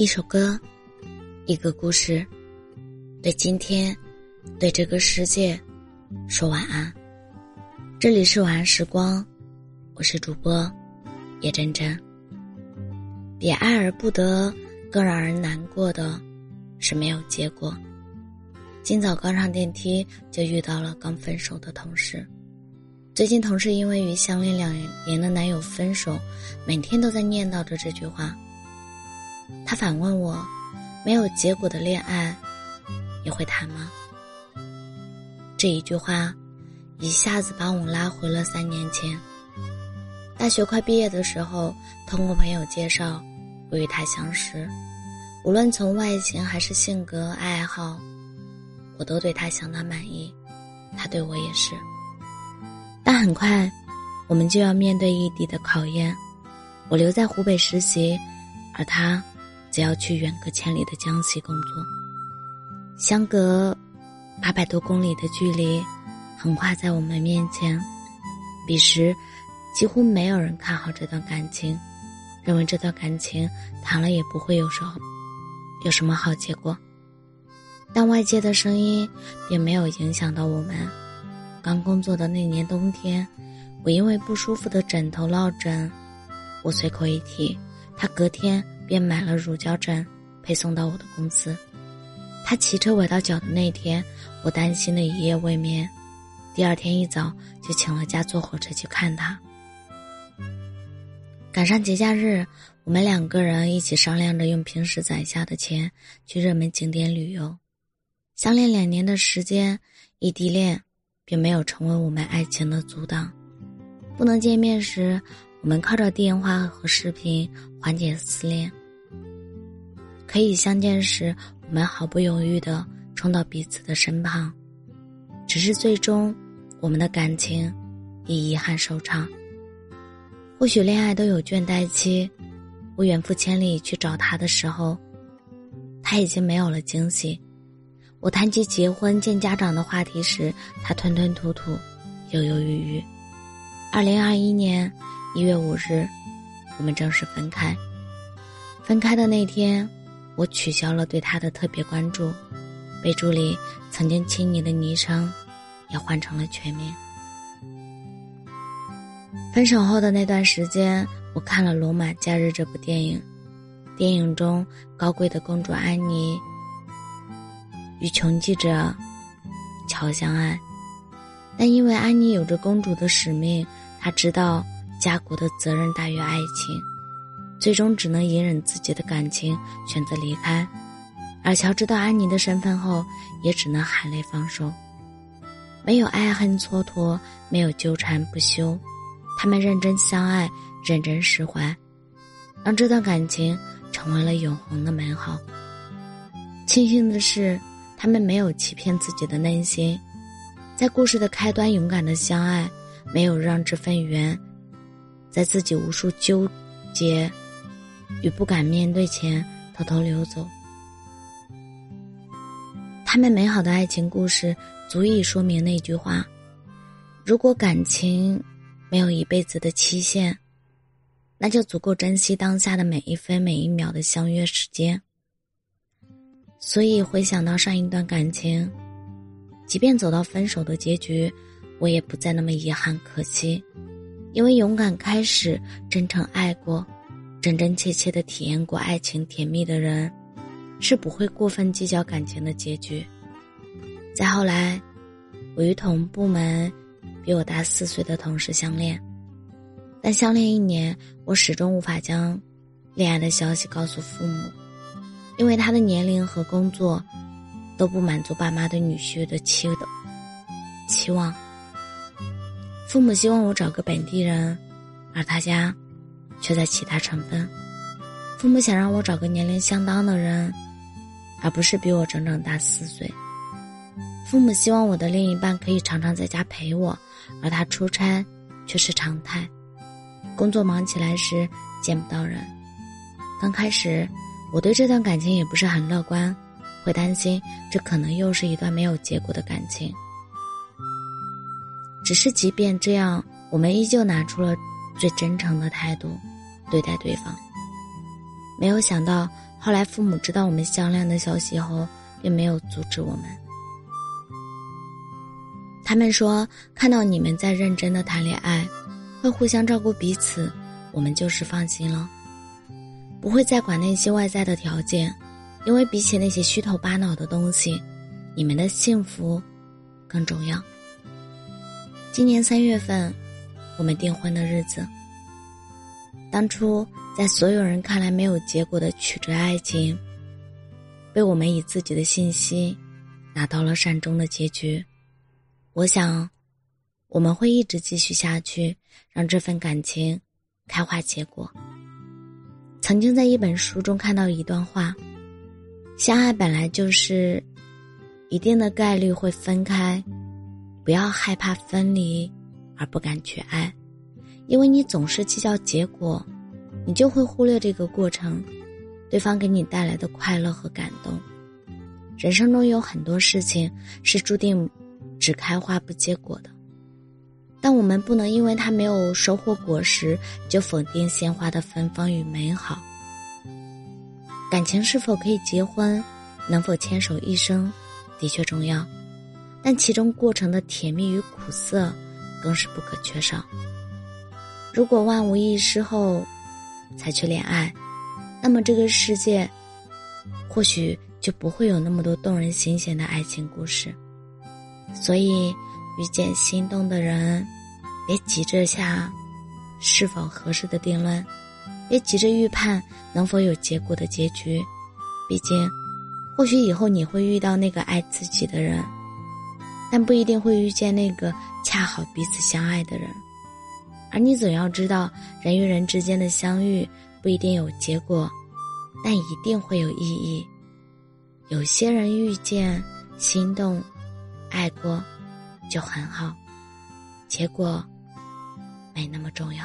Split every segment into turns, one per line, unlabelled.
一首歌，一个故事，对今天，对这个世界，说晚安。这里是晚安时光，我是主播叶真真。比爱而不得更让人难过的，是没有结果。今早刚上电梯就遇到了刚分手的同事。最近同事因为与相恋两年的男友分手，每天都在念叨着这句话。他反问我：“没有结果的恋爱，你会谈吗？”这一句话，一下子把我拉回了三年前。大学快毕业的时候，通过朋友介绍，我与他相识。无论从外形还是性格、爱好，我都对他相当满意，他对我也是。但很快，我们就要面对异地的考验。我留在湖北实习，而他。则要去远隔千里的江西工作，相隔八百多公里的距离横跨在我们面前。彼时，几乎没有人看好这段感情，认为这段感情谈了也不会有什么有什么好结果。但外界的声音并没有影响到我们。刚工作的那年冬天，我因为不舒服的枕头落枕，我随口一提，他隔天。便买了乳胶枕，配送到我的公司。他骑车崴到脚的那天，我担心的一夜未眠。第二天一早就请了假，坐火车去看他。赶上节假日，我们两个人一起商量着用平时攒下的钱去热门景点旅游。相恋两年的时间，异地恋并没有成为我们爱情的阻挡。不能见面时，我们靠着电话和视频缓解思念。可以相见时，我们毫不犹豫的冲到彼此的身旁，只是最终，我们的感情以遗憾收场。或许恋爱都有倦怠期，我远赴千里去找他的时候，他已经没有了惊喜。我谈及结婚见家长的话题时，他吞吞吐吐，犹犹豫豫。二零二一年一月五日，我们正式分开。分开的那天。我取消了对他的特别关注，备注里曾经亲昵的昵称也换成了全名。分手后的那段时间，我看了《罗马假日》这部电影。电影中，高贵的公主安妮与穷记者乔相爱，但因为安妮有着公主的使命，她知道家国的责任大于爱情。最终只能隐忍自己的感情，选择离开。而乔知道安妮的身份后，也只能含泪放手。没有爱恨蹉跎，没有纠缠不休，他们认真相爱，认真释怀，让这段感情成为了永恒的美好。庆幸的是，他们没有欺骗自己的内心，在故事的开端勇敢的相爱，没有让这份缘，在自己无数纠结。与不敢面对前偷偷溜走，他们美好的爱情故事足以说明那句话：如果感情没有一辈子的期限，那就足够珍惜当下的每一分每一秒的相约时间。所以回想到上一段感情，即便走到分手的结局，我也不再那么遗憾可惜，因为勇敢开始，真诚爱过。真真切切的体验过爱情甜蜜的人，是不会过分计较感情的结局。再后来，我与同部门比我大四岁的同事相恋，但相恋一年，我始终无法将恋爱的消息告诉父母，因为他的年龄和工作都不满足爸妈对女婿的期的期望。父母希望我找个本地人，而他家。却在其他成分。父母想让我找个年龄相当的人，而不是比我整整大四岁。父母希望我的另一半可以常常在家陪我，而他出差却是常态。工作忙起来时见不到人。刚开始，我对这段感情也不是很乐观，会担心这可能又是一段没有结果的感情。只是即便这样，我们依旧拿出了最真诚的态度。对待对方，没有想到，后来父母知道我们相恋的消息后，并没有阻止我们。他们说，看到你们在认真的谈恋爱，会互相照顾彼此，我们就是放心了，不会再管那些外在的条件，因为比起那些虚头巴脑的东西，你们的幸福更重要。今年三月份，我们订婚的日子。当初在所有人看来没有结果的曲折爱情，被我们以自己的信息拿到了善终的结局。我想，我们会一直继续下去，让这份感情开花结果。曾经在一本书中看到一段话：相爱本来就是一定的概率会分开。不要害怕分离，而不敢去爱，因为你总是计较结果，你就会忽略这个过程，对方给你带来的快乐和感动。人生中有很多事情是注定只开花不结果的，但我们不能因为它没有收获果实，就否定鲜花的芬芳与美好。感情是否可以结婚，能否牵手一生，的确重要。但其中过程的甜蜜与苦涩，更是不可缺少。如果万无一失后，才去恋爱，那么这个世界，或许就不会有那么多动人心弦的爱情故事。所以，遇见心动的人，别急着下是否合适的定论，别急着预判能否有结果的结局。毕竟，或许以后你会遇到那个爱自己的人。但不一定会遇见那个恰好彼此相爱的人，而你总要知道，人与人之间的相遇不一定有结果，但一定会有意义。有些人遇见、心动、爱过，就很好，结果没那么重要。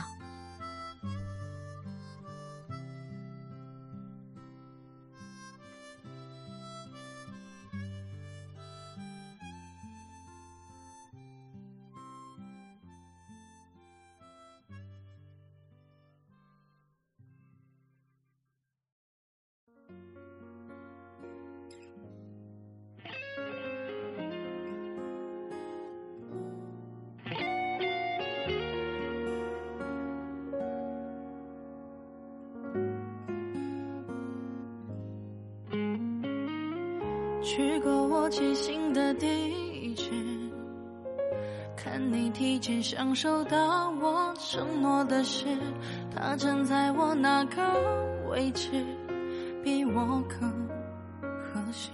去过我寄信的地址，看你提前享受到我承诺的事。他站在我那个位置，比我更合适。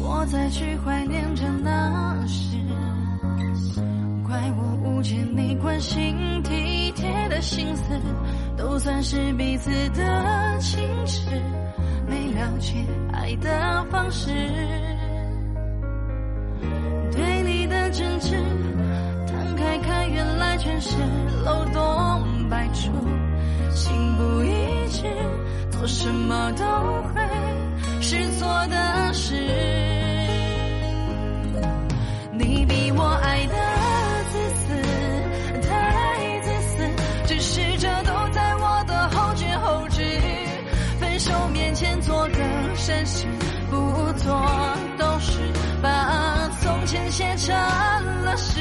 我再去怀念着那时，怪我误解你关心体贴的心思，都算是彼此的情痴。没了解爱的方式，对你的真挚，摊开看，原来全是漏洞百出。心不一致，做什么都会是错的事。你比我爱的。写成了诗。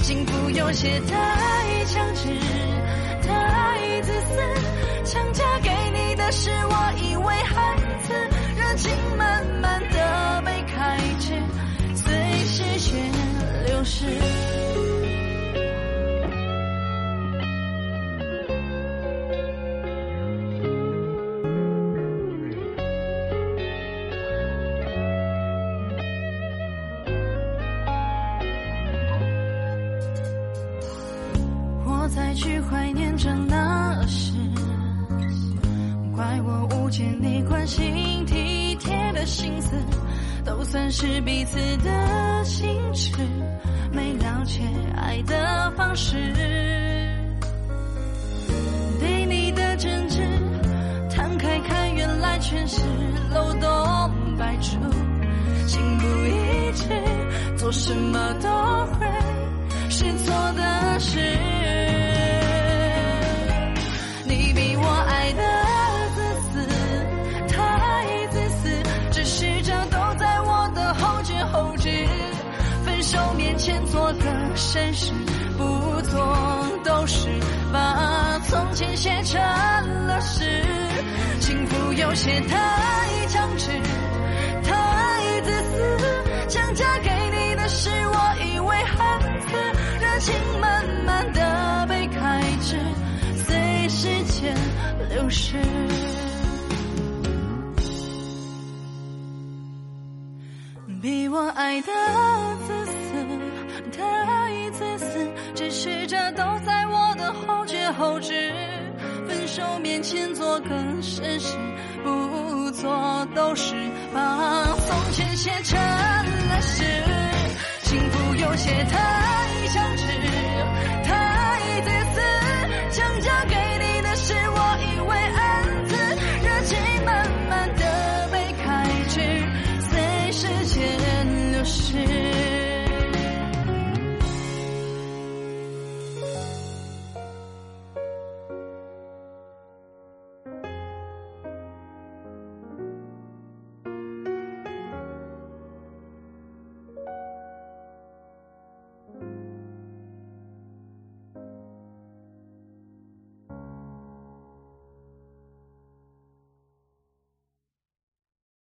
幸福有些太强制，太自私。强加给你的是我以为汉子，热情再去怀念着那时，怪我误解你关心体贴的心思，都算是彼此的心事，没了解爱的方式。对你的真挚，摊开看，原来全是漏洞百出。心不一致，做什么都会是错的事。绅士，不做都是把从前写成了诗。幸福有些太强制，太自私，想嫁给你的是我以为很死，热情慢慢的被开支，随时间流逝。比我爱的字太自私，只是这都在我的后觉后知。分手面前做个绅士，不做都是把从前写成了诗。幸福有些太强